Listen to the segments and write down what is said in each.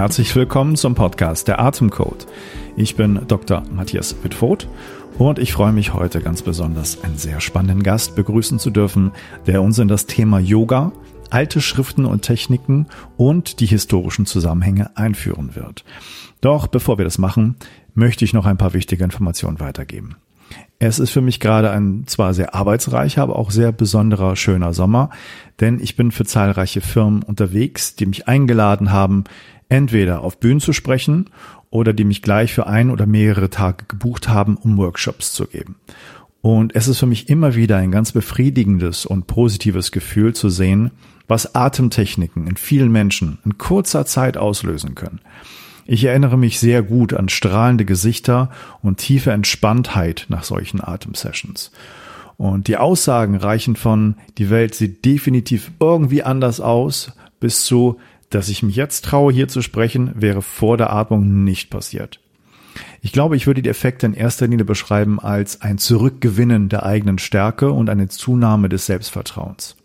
Herzlich willkommen zum Podcast Der Atemcode. Ich bin Dr. Matthias Wittfurt und ich freue mich heute ganz besonders, einen sehr spannenden Gast begrüßen zu dürfen, der uns in das Thema Yoga, alte Schriften und Techniken und die historischen Zusammenhänge einführen wird. Doch bevor wir das machen, möchte ich noch ein paar wichtige Informationen weitergeben. Es ist für mich gerade ein zwar sehr arbeitsreicher, aber auch sehr besonderer, schöner Sommer, denn ich bin für zahlreiche Firmen unterwegs, die mich eingeladen haben, entweder auf Bühnen zu sprechen oder die mich gleich für ein oder mehrere Tage gebucht haben, um Workshops zu geben. Und es ist für mich immer wieder ein ganz befriedigendes und positives Gefühl zu sehen, was Atemtechniken in vielen Menschen in kurzer Zeit auslösen können. Ich erinnere mich sehr gut an strahlende Gesichter und tiefe Entspanntheit nach solchen Atemsessions. Und die Aussagen reichen von, die Welt sieht definitiv irgendwie anders aus, bis zu, dass ich mich jetzt traue, hier zu sprechen, wäre vor der Atmung nicht passiert. Ich glaube, ich würde die Effekte in erster Linie beschreiben als ein Zurückgewinnen der eigenen Stärke und eine Zunahme des Selbstvertrauens.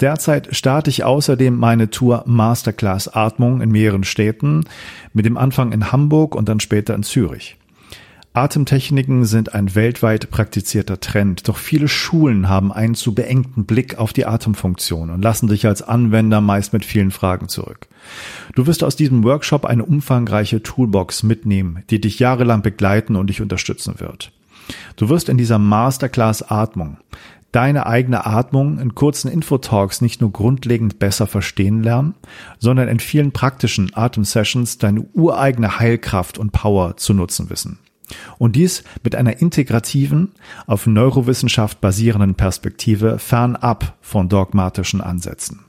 Derzeit starte ich außerdem meine Tour Masterclass Atmung in mehreren Städten, mit dem Anfang in Hamburg und dann später in Zürich. Atemtechniken sind ein weltweit praktizierter Trend, doch viele Schulen haben einen zu beengten Blick auf die Atemfunktion und lassen dich als Anwender meist mit vielen Fragen zurück. Du wirst aus diesem Workshop eine umfangreiche Toolbox mitnehmen, die dich jahrelang begleiten und dich unterstützen wird. Du wirst in dieser Masterclass Atmung deine eigene Atmung in kurzen Infotalks nicht nur grundlegend besser verstehen lernen, sondern in vielen praktischen Atemsessions deine ureigene Heilkraft und Power zu nutzen wissen. Und dies mit einer integrativen, auf Neurowissenschaft basierenden Perspektive fernab von dogmatischen Ansätzen.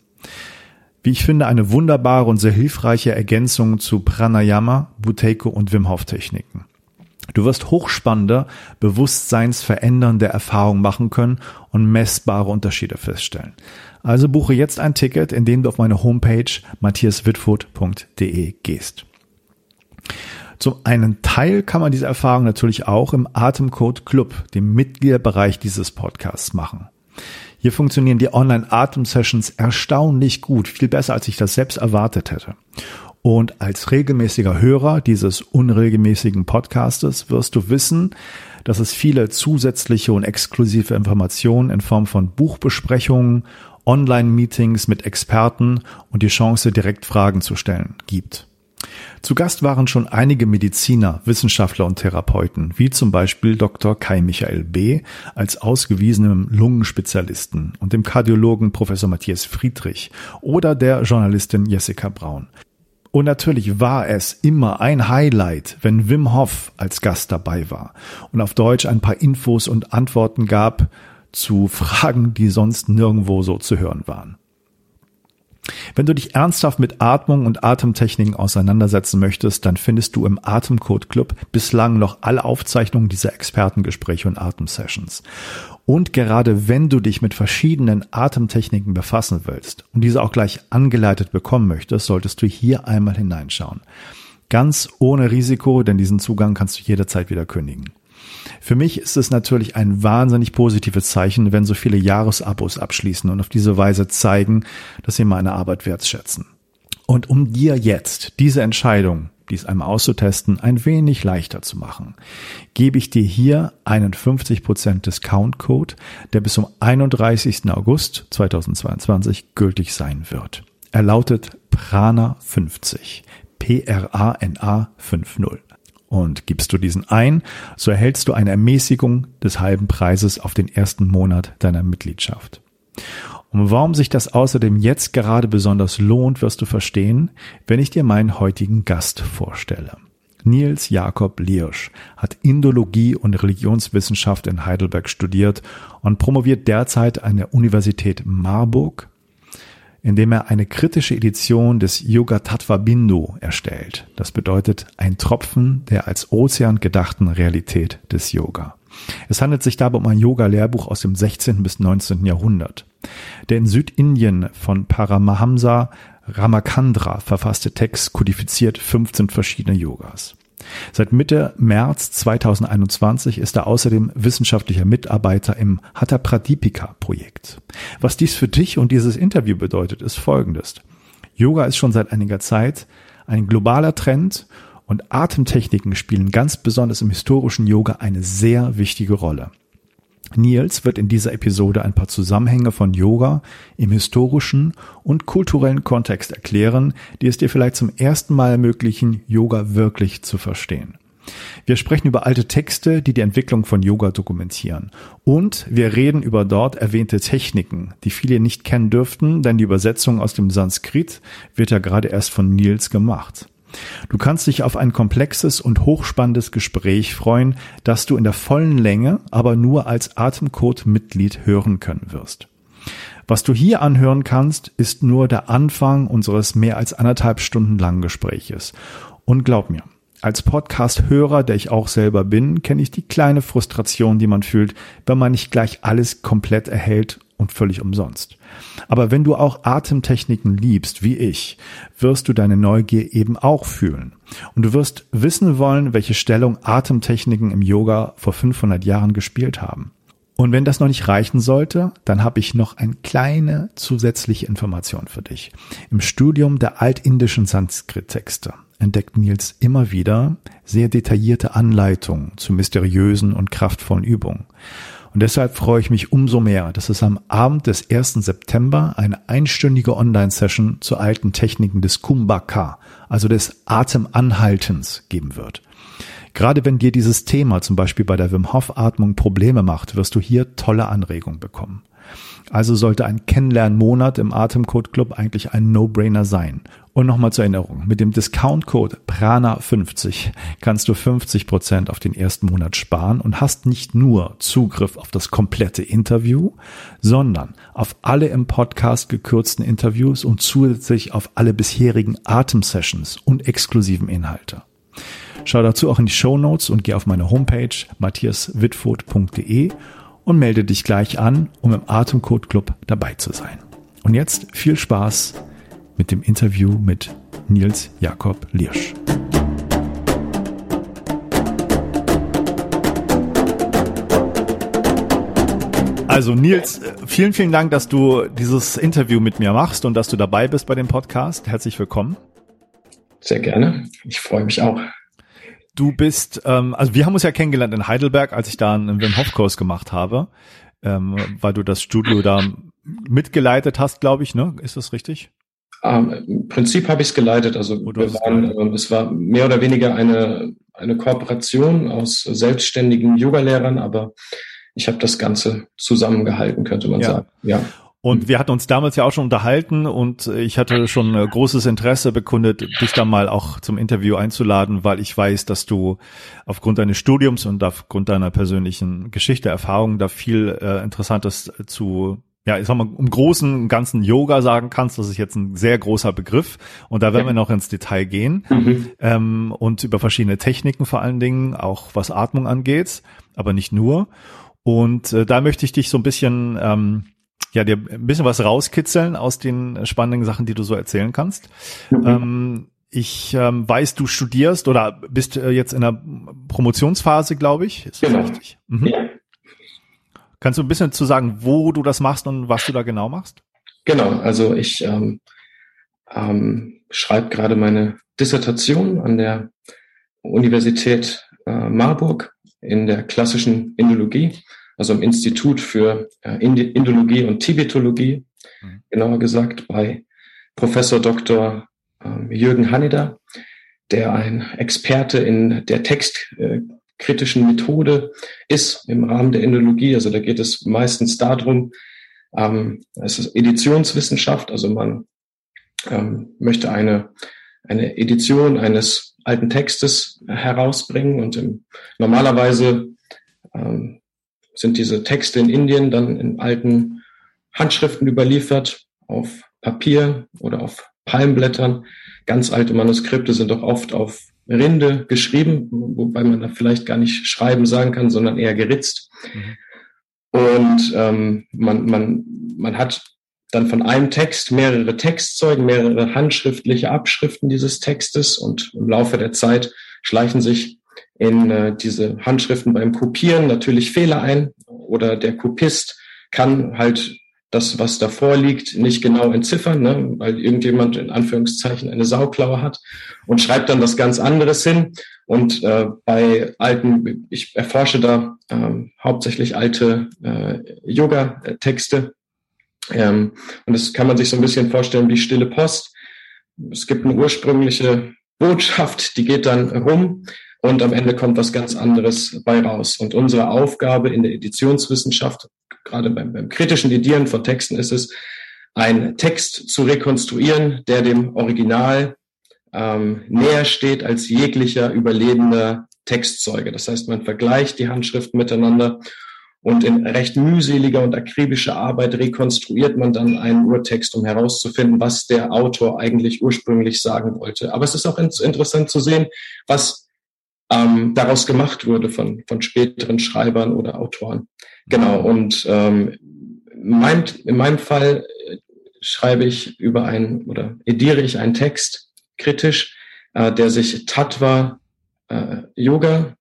Wie ich finde, eine wunderbare und sehr hilfreiche Ergänzung zu Pranayama, Buteyko und Wim Hof Techniken. Du wirst hochspannende, bewusstseinsverändernde Erfahrungen machen können und messbare Unterschiede feststellen. Also buche jetzt ein Ticket, indem du auf meine Homepage matthiaswitfurt.de gehst. Zum einen Teil kann man diese Erfahrung natürlich auch im Atemcode Club, dem Mitgliederbereich dieses Podcasts machen. Hier funktionieren die Online-Atem-Sessions erstaunlich gut, viel besser, als ich das selbst erwartet hätte. Und als regelmäßiger Hörer dieses unregelmäßigen Podcastes wirst du wissen, dass es viele zusätzliche und exklusive Informationen in Form von Buchbesprechungen, Online-Meetings mit Experten und die Chance, direkt Fragen zu stellen gibt. Zu Gast waren schon einige Mediziner, Wissenschaftler und Therapeuten, wie zum Beispiel Dr. Kai Michael B. als ausgewiesenem Lungenspezialisten und dem Kardiologen Professor Matthias Friedrich oder der Journalistin Jessica Braun. Und natürlich war es immer ein Highlight, wenn Wim Hof als Gast dabei war und auf Deutsch ein paar Infos und Antworten gab zu Fragen, die sonst nirgendwo so zu hören waren. Wenn du dich ernsthaft mit Atmung und Atemtechniken auseinandersetzen möchtest, dann findest du im Atemcode Club bislang noch alle Aufzeichnungen dieser Expertengespräche und Atemsessions. Und gerade wenn du dich mit verschiedenen Atemtechniken befassen willst und diese auch gleich angeleitet bekommen möchtest, solltest du hier einmal hineinschauen. Ganz ohne Risiko, denn diesen Zugang kannst du jederzeit wieder kündigen. Für mich ist es natürlich ein wahnsinnig positives Zeichen, wenn so viele Jahresabos abschließen und auf diese Weise zeigen, dass sie meine Arbeit wertschätzen. Und um dir jetzt diese Entscheidung, dies einmal auszutesten, ein wenig leichter zu machen, gebe ich dir hier einen 50% Discount-Code, der bis zum 31. August 2022 gültig sein wird. Er lautet Prana 50. P-R-A-N-A 50. Und gibst du diesen ein, so erhältst du eine Ermäßigung des halben Preises auf den ersten Monat deiner Mitgliedschaft. Und warum sich das außerdem jetzt gerade besonders lohnt, wirst du verstehen, wenn ich dir meinen heutigen Gast vorstelle. Nils Jakob Liersch hat Indologie und Religionswissenschaft in Heidelberg studiert und promoviert derzeit an der Universität Marburg indem er eine kritische Edition des Yoga Tattva Bindu erstellt. Das bedeutet ein Tropfen der als Ozean gedachten Realität des Yoga. Es handelt sich dabei um ein Yoga-Lehrbuch aus dem 16. bis 19. Jahrhundert. Der in Südindien von Paramahamsa Ramakandra verfasste Text kodifiziert 15 verschiedene Yogas. Seit Mitte März 2021 ist er außerdem wissenschaftlicher Mitarbeiter im Hatha Pradipika Projekt. Was dies für dich und dieses Interview bedeutet, ist folgendes. Yoga ist schon seit einiger Zeit ein globaler Trend und Atemtechniken spielen ganz besonders im historischen Yoga eine sehr wichtige Rolle. Nils wird in dieser Episode ein paar Zusammenhänge von Yoga im historischen und kulturellen Kontext erklären, die es dir vielleicht zum ersten Mal ermöglichen, Yoga wirklich zu verstehen. Wir sprechen über alte Texte, die die Entwicklung von Yoga dokumentieren. Und wir reden über dort erwähnte Techniken, die viele nicht kennen dürften, denn die Übersetzung aus dem Sanskrit wird ja gerade erst von Nils gemacht. Du kannst dich auf ein komplexes und hochspannendes Gespräch freuen, das du in der vollen Länge, aber nur als Atemcode-Mitglied hören können wirst. Was du hier anhören kannst, ist nur der Anfang unseres mehr als anderthalb Stunden langen Gespräches. Und glaub mir, als Podcast-Hörer, der ich auch selber bin, kenne ich die kleine Frustration, die man fühlt, wenn man nicht gleich alles komplett erhält und völlig umsonst. Aber wenn du auch Atemtechniken liebst, wie ich, wirst du deine Neugier eben auch fühlen. Und du wirst wissen wollen, welche Stellung Atemtechniken im Yoga vor 500 Jahren gespielt haben. Und wenn das noch nicht reichen sollte, dann habe ich noch eine kleine zusätzliche Information für dich. Im Studium der altindischen Sanskrit-Texte entdeckt Nils immer wieder sehr detaillierte Anleitungen zu mysteriösen und kraftvollen Übungen. Und deshalb freue ich mich umso mehr, dass es am Abend des 1. September eine einstündige Online-Session zu alten Techniken des Kumbhaka, also des Atemanhaltens, geben wird. Gerade wenn dir dieses Thema zum Beispiel bei der Wim Hof Atmung Probleme macht, wirst du hier tolle Anregungen bekommen. Also sollte ein Kennenlernmonat im Atemcode Club eigentlich ein No-Brainer sein. Und nochmal zur Erinnerung, mit dem Discount-Code PRANA50 kannst du 50 Prozent auf den ersten Monat sparen und hast nicht nur Zugriff auf das komplette Interview, sondern auf alle im Podcast gekürzten Interviews und zusätzlich auf alle bisherigen Atemsessions und exklusiven Inhalte. Schau dazu auch in die Show Notes und geh auf meine Homepage matthiaswitfurt.de und melde dich gleich an, um im Atemcode Club dabei zu sein. Und jetzt viel Spaß mit dem Interview mit Nils Jakob Liersch. Also Nils, vielen, vielen Dank, dass du dieses Interview mit mir machst und dass du dabei bist bei dem Podcast. Herzlich willkommen. Sehr gerne. Ich freue mich auch. Du bist, ähm, also wir haben uns ja kennengelernt in Heidelberg, als ich da einen Wim Hof Kurs gemacht habe, ähm, weil du das Studio da mitgeleitet hast, glaube ich, ne? Ist das richtig? Ähm, Im Prinzip habe ich es geleitet. Also oh, wir waren, äh, es war mehr oder weniger eine eine Kooperation aus selbstständigen Yoga-Lehrern, aber ich habe das Ganze zusammengehalten, könnte man ja. sagen. Ja. Und wir hatten uns damals ja auch schon unterhalten und ich hatte schon äh, großes Interesse bekundet, dich da mal auch zum Interview einzuladen, weil ich weiß, dass du aufgrund deines Studiums und aufgrund deiner persönlichen Geschichte, Erfahrung da viel äh, Interessantes zu ja, ich sag mal, im großen ganzen Yoga sagen kannst, das ist jetzt ein sehr großer Begriff und da werden ja. wir noch ins Detail gehen mhm. ähm, und über verschiedene Techniken vor allen Dingen, auch was Atmung angeht, aber nicht nur. Und äh, da möchte ich dich so ein bisschen ähm, ja, dir ein bisschen was rauskitzeln aus den spannenden Sachen, die du so erzählen kannst. Mhm. Ähm, ich ähm, weiß, du studierst oder bist äh, jetzt in der Promotionsphase, glaube ich. Ist das genau. richtig? Mhm. Ja. Kannst du ein bisschen zu sagen, wo du das machst und was du da genau machst? Genau, also ich ähm, ähm, schreibe gerade meine Dissertation an der Universität äh, Marburg in der klassischen Indologie also im Institut für äh, Indologie und Tibetologie, mhm. genauer gesagt bei Professor Dr. Ähm, Jürgen Hanneder, der ein Experte in der textkritischen Methode ist im Rahmen der Indologie. Also da geht es meistens darum, ähm, es ist Editionswissenschaft, also man ähm, möchte eine, eine Edition eines alten Textes herausbringen und im, normalerweise ähm, sind diese Texte in Indien dann in alten Handschriften überliefert, auf Papier oder auf Palmblättern. Ganz alte Manuskripte sind auch oft auf Rinde geschrieben, wobei man da vielleicht gar nicht schreiben sagen kann, sondern eher geritzt. Mhm. Und ähm, man, man, man hat dann von einem Text mehrere Textzeugen, mehrere handschriftliche Abschriften dieses Textes und im Laufe der Zeit schleichen sich in äh, diese Handschriften beim Kopieren natürlich Fehler ein oder der Kopist kann halt das, was davor liegt, nicht genau entziffern, ne, weil irgendjemand in Anführungszeichen eine Sauklaue hat und schreibt dann was ganz anderes hin. Und äh, bei alten, ich erforsche da ähm, hauptsächlich alte äh, Yoga-Texte. Ähm, und das kann man sich so ein bisschen vorstellen wie stille Post. Es gibt eine ursprüngliche Botschaft, die geht dann rum und am Ende kommt was ganz anderes bei raus. Und unsere Aufgabe in der Editionswissenschaft, gerade beim, beim kritischen Edieren von Texten, ist es, einen Text zu rekonstruieren, der dem Original ähm, näher steht als jeglicher überlebender Textzeuge. Das heißt, man vergleicht die Handschriften miteinander und in recht mühseliger und akribischer Arbeit rekonstruiert man dann einen Urtext, um herauszufinden, was der Autor eigentlich ursprünglich sagen wollte. Aber es ist auch interessant zu sehen, was ähm, daraus gemacht wurde von, von späteren Schreibern oder Autoren. Genau, und ähm, mein, in meinem Fall äh, schreibe ich über einen oder ediere ich einen Text kritisch, äh, der sich Tattva äh, Yoga,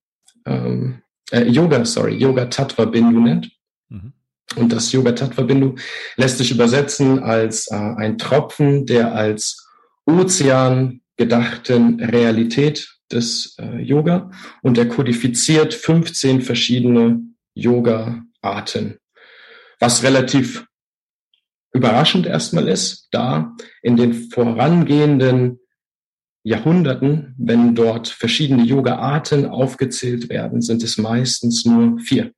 ähm, äh, Yoga, sorry, Yoga Tattva Bindu nennt. Mhm. Und das Yoga Tattva Bindu lässt sich übersetzen als äh, ein Tropfen, der als Ozean gedachten Realität des äh, Yoga und er kodifiziert 15 verschiedene Yoga-Arten, was relativ überraschend erstmal ist, da in den vorangehenden Jahrhunderten, wenn dort verschiedene Yoga-Arten aufgezählt werden, sind es meistens nur vier.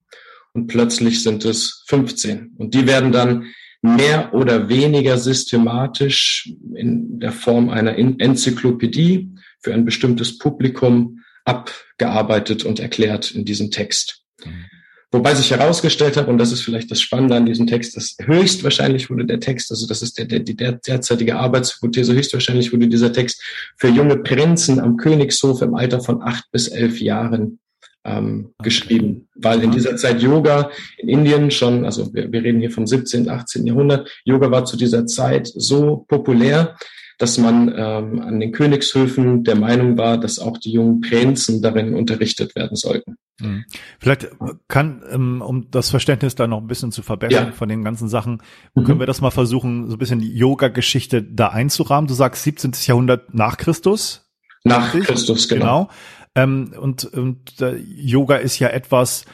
Und plötzlich sind es 15. Und die werden dann mehr oder weniger systematisch in der Form einer Enzyklopädie für ein bestimmtes Publikum abgearbeitet und erklärt in diesem Text. Mhm. Wobei sich herausgestellt hat, und das ist vielleicht das Spannende an diesem Text, dass höchstwahrscheinlich wurde der Text, also das ist der, der, die der, derzeitige Arbeitshypothese, höchstwahrscheinlich wurde dieser Text für junge Prinzen am Königshof im Alter von acht bis elf Jahren ähm, okay. geschrieben, weil in dieser Zeit Yoga in Indien schon, also wir, wir reden hier vom 17., 18. Jahrhundert, Yoga war zu dieser Zeit so populär, dass man ähm, an den Königshöfen der Meinung war, dass auch die jungen Prinzen darin unterrichtet werden sollten. Mhm. Vielleicht kann, ähm, um das Verständnis da noch ein bisschen zu verbessern ja. von den ganzen Sachen, mhm. können wir das mal versuchen, so ein bisschen die Yoga-Geschichte da einzurahmen. Du sagst 17. Jahrhundert nach Christus. Nach Christus, genau. genau. Ähm, und und äh, Yoga ist ja etwas,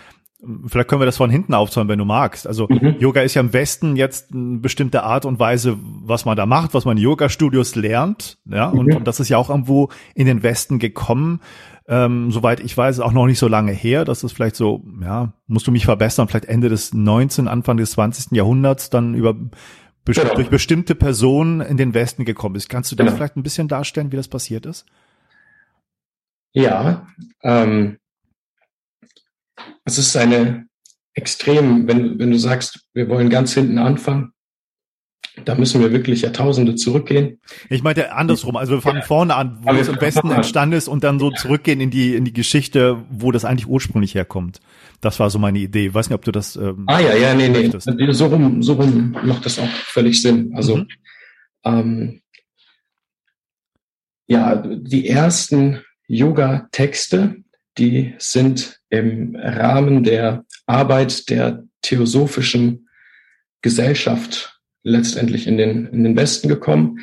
Vielleicht können wir das von hinten aufzäumen, wenn du magst. Also mhm. Yoga ist ja im Westen jetzt eine bestimmte Art und Weise, was man da macht, was man in Yoga-Studios lernt. Ja, mhm. und, und, das ist ja auch irgendwo in den Westen gekommen. Ähm, soweit ich weiß, auch noch nicht so lange her. Das ist vielleicht so, ja, musst du mich verbessern, vielleicht Ende des 19., Anfang des 20. Jahrhunderts dann über best genau. durch bestimmte Personen in den Westen gekommen ist. Kannst du das genau. vielleicht ein bisschen darstellen, wie das passiert ist? Ja, ähm, es ist eine extrem, wenn, wenn du sagst, wir wollen ganz hinten anfangen, da müssen wir wirklich Jahrtausende zurückgehen. Ich meinte andersrum, also wir fangen ja. vorne an, wo es im Westen entstanden ist und dann so zurückgehen in die in die Geschichte, wo das eigentlich ursprünglich herkommt. Das war so meine Idee. Ich weiß nicht, ob du das. Ähm, ah ja, ja, nee, möchtest. nee. So rum, so rum macht das auch völlig Sinn. Also mhm. ähm, ja, die ersten Yoga-Texte, die sind im Rahmen der Arbeit der theosophischen Gesellschaft letztendlich in den, in den Westen gekommen.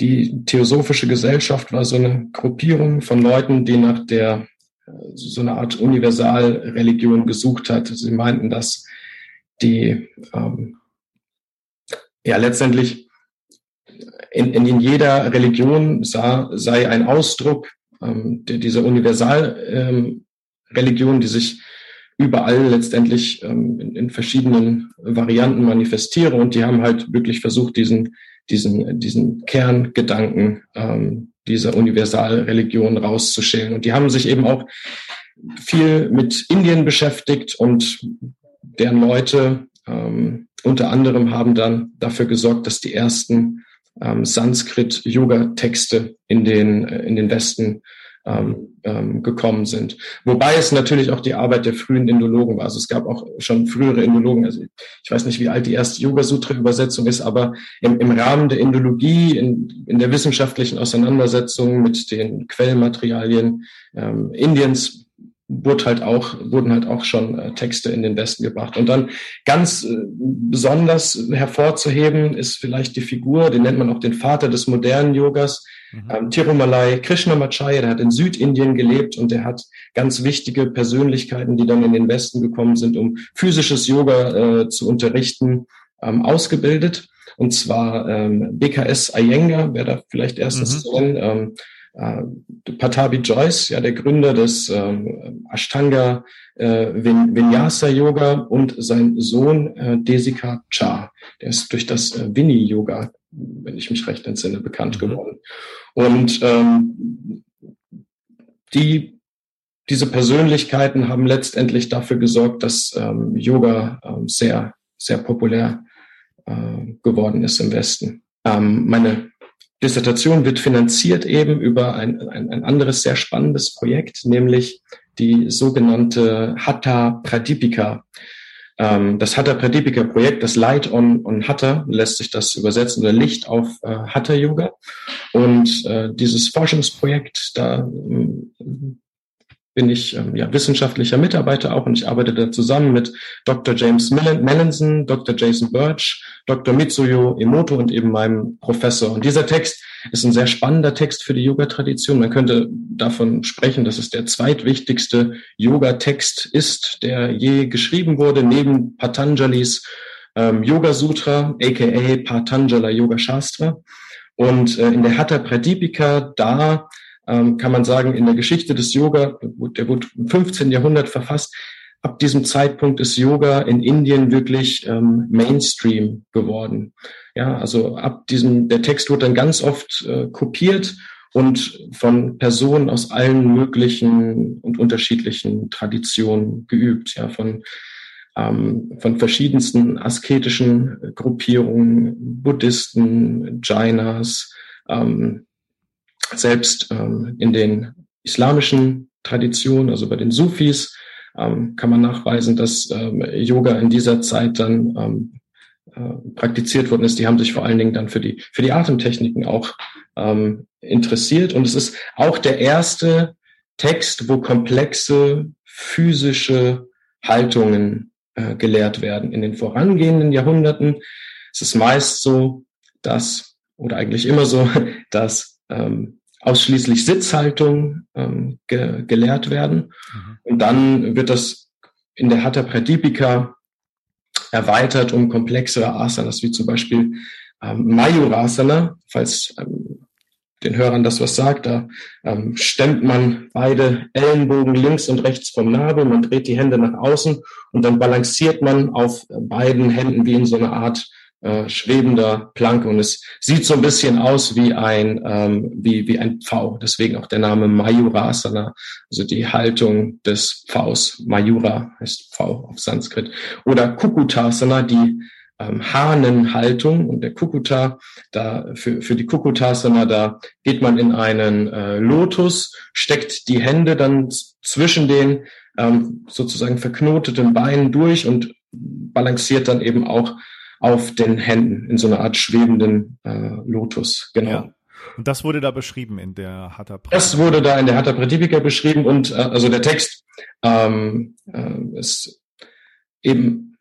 Die theosophische Gesellschaft war so eine Gruppierung von Leuten, die nach der so eine Art Universalreligion gesucht hat. Sie meinten, dass die ähm, ja letztendlich in, in jeder Religion sah, sei ein Ausdruck ähm, dieser Universalreligion, ähm, die sich überall letztendlich ähm, in, in, verschiedenen Varianten manifestiere. Und die haben halt wirklich versucht, diesen, diesen, diesen Kerngedanken ähm, dieser Universalreligion rauszuschälen. Und die haben sich eben auch viel mit Indien beschäftigt und deren Leute ähm, unter anderem haben dann dafür gesorgt, dass die ersten ähm, Sanskrit-Yoga-Texte in den, äh, in den Westen ähm, ähm, gekommen sind. Wobei es natürlich auch die Arbeit der frühen Indologen war. Also es gab auch schon frühere Indologen. Also ich weiß nicht, wie alt die erste Yoga-Sutra-Übersetzung ist, aber im, im Rahmen der Indologie, in, in der wissenschaftlichen Auseinandersetzung mit den Quellmaterialien ähm, Indiens wurde halt auch, wurden halt auch schon äh, Texte in den Westen gebracht. Und dann ganz äh, besonders hervorzuheben ist vielleicht die Figur, den nennt man auch den Vater des modernen Yogas, mhm. ähm, Tirumalai Krishnamacharya, der hat in Südindien gelebt und der hat ganz wichtige Persönlichkeiten, die dann in den Westen gekommen sind, um physisches Yoga äh, zu unterrichten, ähm, ausgebildet. Und zwar ähm, BKS Iyengar, wer da vielleicht erstens mhm. zu nennen, ähm, äh, Patabi Joyce, ja, der Gründer des ähm, Ashtanga äh, Vinyasa Yoga und sein Sohn äh, Desika Cha, der ist durch das äh, Vini Yoga, wenn ich mich recht entsinne, bekannt mhm. geworden. Und ähm, die diese Persönlichkeiten haben letztendlich dafür gesorgt, dass ähm, Yoga ähm, sehr, sehr populär äh, geworden ist im Westen. Ähm, meine Dissertation wird finanziert eben über ein, ein, ein anderes sehr spannendes Projekt, nämlich die sogenannte Hatha Pradipika. Ähm, das Hatha Pradipika Projekt, das Light on, on Hatha, lässt sich das übersetzen, oder Licht auf äh, Hatha Yoga. Und äh, dieses Forschungsprojekt, da bin ich ähm, ja, wissenschaftlicher Mitarbeiter auch und ich arbeite da zusammen mit Dr. James Mellinson, Dr. Jason Birch, Dr. Mitsuyo Emoto und eben meinem Professor. Und dieser Text ist ein sehr spannender Text für die Yoga-Tradition. Man könnte davon sprechen, dass es der zweitwichtigste Yoga-Text ist, der je geschrieben wurde, neben Patanjalis ähm, Yoga Sutra, aka Patanjala Yoga Shastra. Und äh, in der Hatha Pradipika, da ähm, kann man sagen, in der Geschichte des Yoga, der wurde im 15. Jahrhundert verfasst, ab diesem Zeitpunkt ist Yoga in Indien wirklich ähm, Mainstream geworden. Ja, also ab diesem, der Text wurde dann ganz oft äh, kopiert und von Personen aus allen möglichen und unterschiedlichen Traditionen geübt, ja, von ähm, von verschiedensten asketischen Gruppierungen, Buddhisten, Jainas, ähm, selbst ähm, in den islamischen Traditionen, also bei den Sufis, ähm, kann man nachweisen, dass ähm, Yoga in dieser Zeit dann ähm, äh, praktiziert worden ist. Die haben sich vor allen Dingen dann für die, für die Atemtechniken auch ähm, interessiert. Und es ist auch der erste Text, wo komplexe physische Haltungen äh, gelehrt werden. In den vorangehenden Jahrhunderten ist es meist so, dass, oder eigentlich immer so, dass ähm, ausschließlich Sitzhaltung ähm, ge gelehrt werden. Mhm. Und dann wird das in der Hatha Pradipika erweitert um komplexere Asanas, wie zum Beispiel ähm, Mayurasana, falls ähm, den Hörern das was sagt, da ähm, stemmt man beide Ellenbogen links und rechts vom Nabel, man dreht die Hände nach außen und dann balanciert man auf beiden Händen wie in so einer Art äh, schwebender Planke und es sieht so ein bisschen aus wie ein ähm, wie wie ein Pfau. Deswegen auch der Name Mayurasana, also die Haltung des Pfaus. Mayura heißt Pfau auf Sanskrit oder Kukutasana, die ähm, Hahnenhaltung und der Kukuta, da für, für die Kukutasana, da geht man in einen äh, Lotus, steckt die Hände dann zwischen den ähm, sozusagen verknoteten Beinen durch und balanciert dann eben auch auf den Händen in so einer Art schwebenden äh, Lotus. Genau. Ja. Und das wurde da beschrieben in der Hatha Pradipika? Das wurde da in der Hatha Pradipika beschrieben und äh, also der Text ähm, äh, ist eben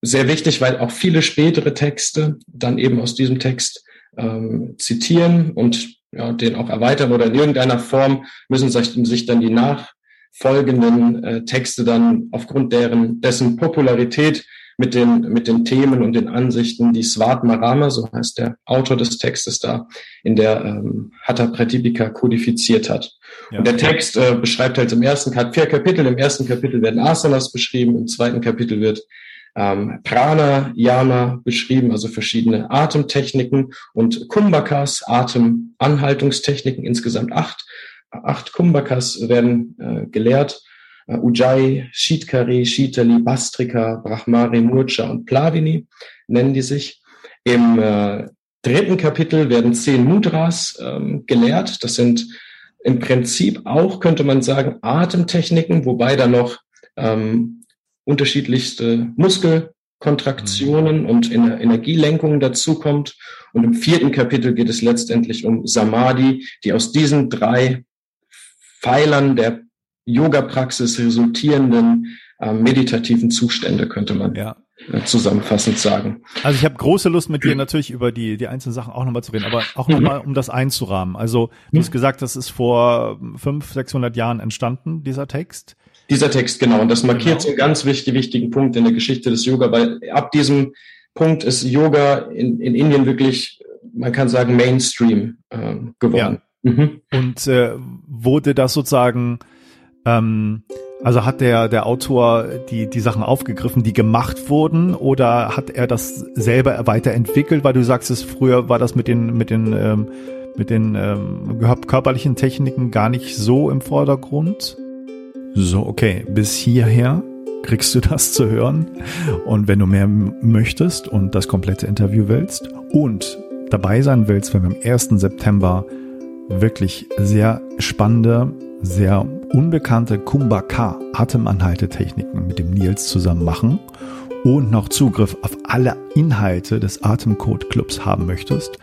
sehr wichtig, weil auch viele spätere Texte dann eben aus diesem Text ähm, zitieren und ja, den auch erweitern oder in irgendeiner Form müssen sich, sich dann die nachfolgenden äh, Texte dann aufgrund deren dessen Popularität mit den, mit den Themen und den Ansichten, die Swat Marama, so heißt der Autor des Textes da, in der ähm, Hatha Pratipika kodifiziert hat. Ja. Und der Text äh, beschreibt halt im ersten vier Kapitel, im ersten Kapitel werden Asanas beschrieben, im zweiten Kapitel wird ähm, Prana, Yama beschrieben, also verschiedene Atemtechniken und Kumbhakas, Atemanhaltungstechniken, insgesamt acht. Acht Kumbhakas werden äh, gelehrt Ujjayi, Shitkari, Shitali, Bastrika, Brahmari, Murcha und Plavini nennen die sich. Im äh, dritten Kapitel werden zehn Mudras ähm, gelehrt. Das sind im Prinzip auch, könnte man sagen, Atemtechniken, wobei da noch ähm, unterschiedlichste Muskelkontraktionen mhm. und Energielenkungen dazukommt. Und im vierten Kapitel geht es letztendlich um Samadhi, die aus diesen drei Pfeilern der Yoga-Praxis resultierenden äh, meditativen Zustände, könnte man ja. Äh, zusammenfassend sagen. Also ich habe große Lust mit dir natürlich über die, die einzelnen Sachen auch nochmal zu reden, aber auch nochmal, um das einzurahmen. Also du hast gesagt, das ist vor fünf, 600 Jahren entstanden, dieser Text. Dieser Text, genau. Und das markiert genau. einen ganz wichtig, wichtigen Punkt in der Geschichte des Yoga, weil ab diesem Punkt ist Yoga in, in Indien wirklich, man kann sagen, Mainstream äh, geworden. Ja. Mhm. Und äh, wurde das sozusagen ähm, also hat der, der Autor die, die Sachen aufgegriffen, die gemacht wurden, oder hat er das selber weiterentwickelt, weil du sagst, es früher war das mit den, mit den, ähm, mit den ähm, körperlichen Techniken gar nicht so im Vordergrund? So, okay, bis hierher kriegst du das zu hören. Und wenn du mehr möchtest und das komplette Interview willst und dabei sein willst, wenn wir am 1. September wirklich sehr spannende, sehr unbekannte Kumbhaka Atemanhaltetechniken mit dem Nils zusammen machen und noch Zugriff auf alle Inhalte des Atemcode Clubs haben möchtest,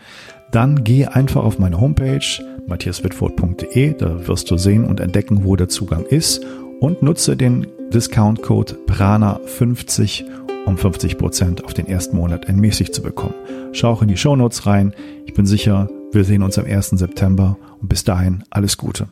dann geh einfach auf meine Homepage matthiaswitford.de, da wirst du sehen und entdecken, wo der Zugang ist und nutze den Discount-Code PRANA50, um 50% auf den ersten Monat entmäßigt zu bekommen. Schau auch in die Shownotes rein. Ich bin sicher, wir sehen uns am 1. September und bis dahin alles Gute.